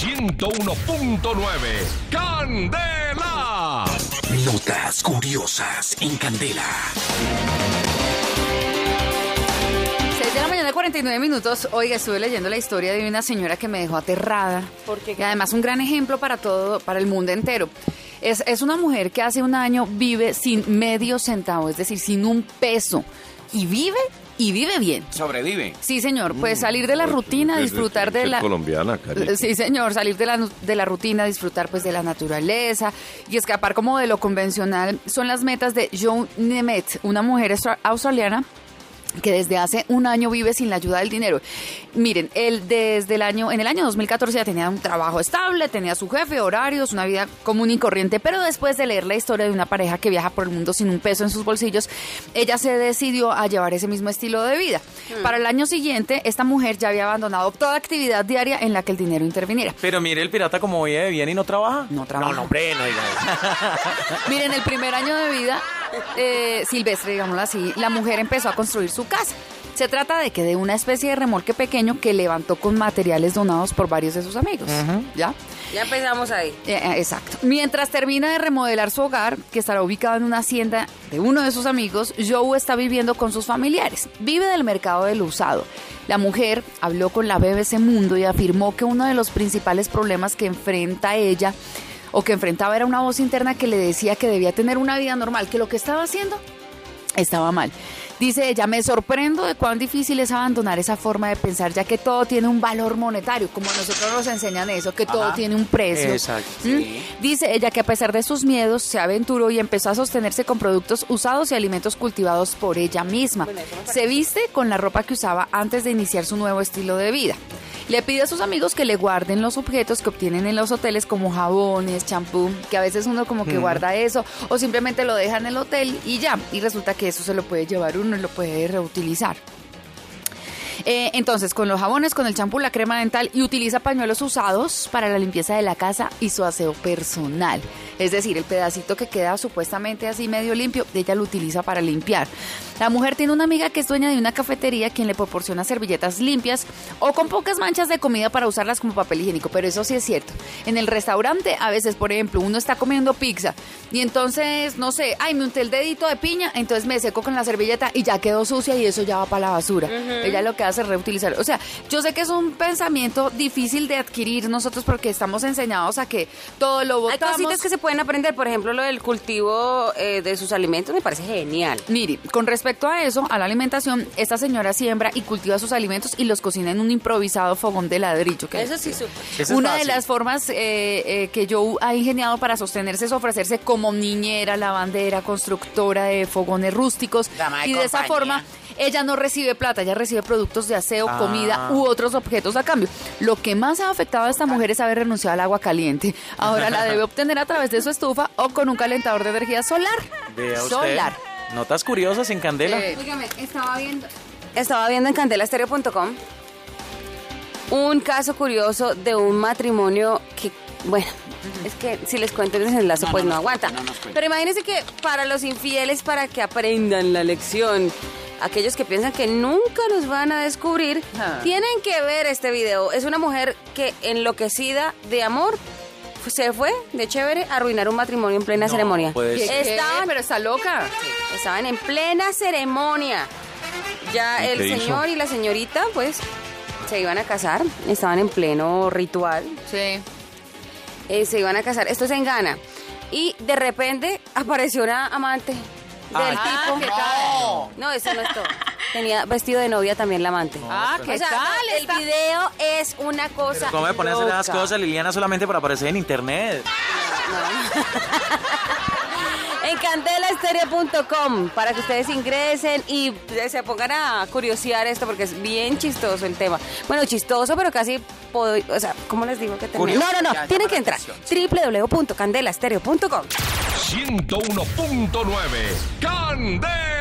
101.9. ¡Candela! Notas curiosas en Candela. 6 de la mañana, 49 minutos. Oiga, estuve leyendo la historia de una señora que me dejó aterrada. Porque Y además un gran ejemplo para todo, para el mundo entero. Es, es una mujer que hace un año vive sin medio centavo, es decir, sin un peso. Y vive, y vive bien. Sobrevive. Sí, señor, pues salir de la rutina, disfrutar de la... colombiana. Sí, señor, salir de la, de la rutina, disfrutar pues de la naturaleza y escapar como de lo convencional son las metas de Joan Nemeth, una mujer austra- australiana que desde hace un año vive sin la ayuda del dinero. Miren, él desde el año, en el año 2014 ya tenía un trabajo estable, tenía su jefe, horarios, una vida común y corriente, pero después de leer la historia de una pareja que viaja por el mundo sin un peso en sus bolsillos, ella se decidió a llevar ese mismo estilo de vida. Para el año siguiente, esta mujer ya había abandonado toda actividad diaria en la que el dinero interviniera. Pero mire el pirata como vive bien y no trabaja. No trabaja. No, no, hombre, no diga eso. Miren, el primer año de vida eh, silvestre, digámoslo así, la mujer empezó a construir su casa. Se trata de que de una especie de remolque pequeño que levantó con materiales donados por varios de sus amigos. ¿Ya? Ya empezamos ahí. Eh, eh, exacto. Mientras termina de remodelar su hogar, que estará ubicado en una hacienda de uno de sus amigos, Joe está viviendo con sus familiares. Vive del mercado del usado. La mujer habló con la BBC Mundo y afirmó que uno de los principales problemas que enfrenta ella o que enfrentaba era una voz interna que le decía que debía tener una vida normal, que lo que estaba haciendo estaba mal. Dice ella, me sorprendo de cuán difícil es abandonar esa forma de pensar, ya que todo tiene un valor monetario, como a nosotros nos enseñan eso, que todo tiene un precio. Exacto, ¿Mm? sí. Dice ella que a pesar de sus miedos, se aventuró y empezó a sostenerse con productos usados y alimentos cultivados por ella misma. Se viste con la ropa que usaba antes de iniciar su nuevo estilo de vida. Le pide a sus amigos que le guarden los objetos que obtienen en los hoteles como jabones, champú, que a veces uno como que guarda eso o simplemente lo deja en el hotel y ya. Y resulta que eso se lo puede llevar uno y lo puede reutilizar. Eh, entonces, con los jabones, con el champú, la crema dental y utiliza pañuelos usados para la limpieza de la casa y su aseo personal. Es decir, el pedacito que queda supuestamente así medio limpio, ella lo utiliza para limpiar. La mujer tiene una amiga que es dueña de una cafetería quien le proporciona servilletas limpias o con pocas manchas de comida para usarlas como papel higiénico. Pero eso sí es cierto. En el restaurante, a veces, por ejemplo, uno está comiendo pizza y entonces, no sé, ay, me unté el dedito de piña, entonces me seco con la servilleta y ya quedó sucia y eso ya va para la basura. Ella lo que hace es reutilizar. O sea, yo sé que es un pensamiento difícil de adquirir nosotros porque estamos enseñados a que todo lo Hay botamos. cositas que se pueden aprender, por ejemplo, lo del cultivo eh, de sus alimentos me parece genial. Mire, con respecto a eso, a la alimentación, esta señora siembra y cultiva sus alimentos y los cocina en un improvisado fogón de ladrillo. que Eso sí, súper. Eso es Una de las formas eh, eh, que Joe ha ingeniado para sostenerse es ofrecerse como niñera, lavandera, constructora de fogones rústicos. Dama de y de esa forma ella no recibe plata, ella recibe productos de aseo, Ah. comida u otros objetos a cambio. Lo que más ha afectado a esta mujer es haber renunciado al agua caliente. Ahora la debe obtener a través de su estufa o con un calentador de energía solar. Vea usted. Solar. Notas curiosas en Candela. Eh, estaba viendo. Estaba viendo en candelastereo.com un caso curioso de un matrimonio que, bueno, es que si les cuento el desenlace, pues no, aguanta. Pero imagínense que para los infieles, para que aprendan la lección, aquellos que piensan que nunca los van a descubrir, Ah. tienen que ver este video. Es una mujer que enloquecida de amor se fue de chévere a arruinar un matrimonio en plena ceremonia. Pero está loca. Estaban en plena ceremonia. Ya ¿Y el hizo? señor y la señorita, pues, se iban a casar. Estaban en pleno ritual. Sí. eh, se iban a casar. Esto es en Ghana. Y de repente apareció una amante del Ay, tipo. ¿qué tal? No, eso no es todo. Tenía vestido de novia también la amante. Ah, ¿qué o sea, tal? no, el video es una cosa. ¿Cómo me pone a hacer esas loca. cosas, Liliana, solamente para aparecer en internet? En candelaestereo.com para que ustedes ingresen y se pongan a curiosear esto porque es bien chistoso el tema. Bueno, chistoso, pero casi, o sea, ¿cómo les digo que termina? No, no, no, tienen que entrar. www.candelaestereo.com 101.9. ¡Candela!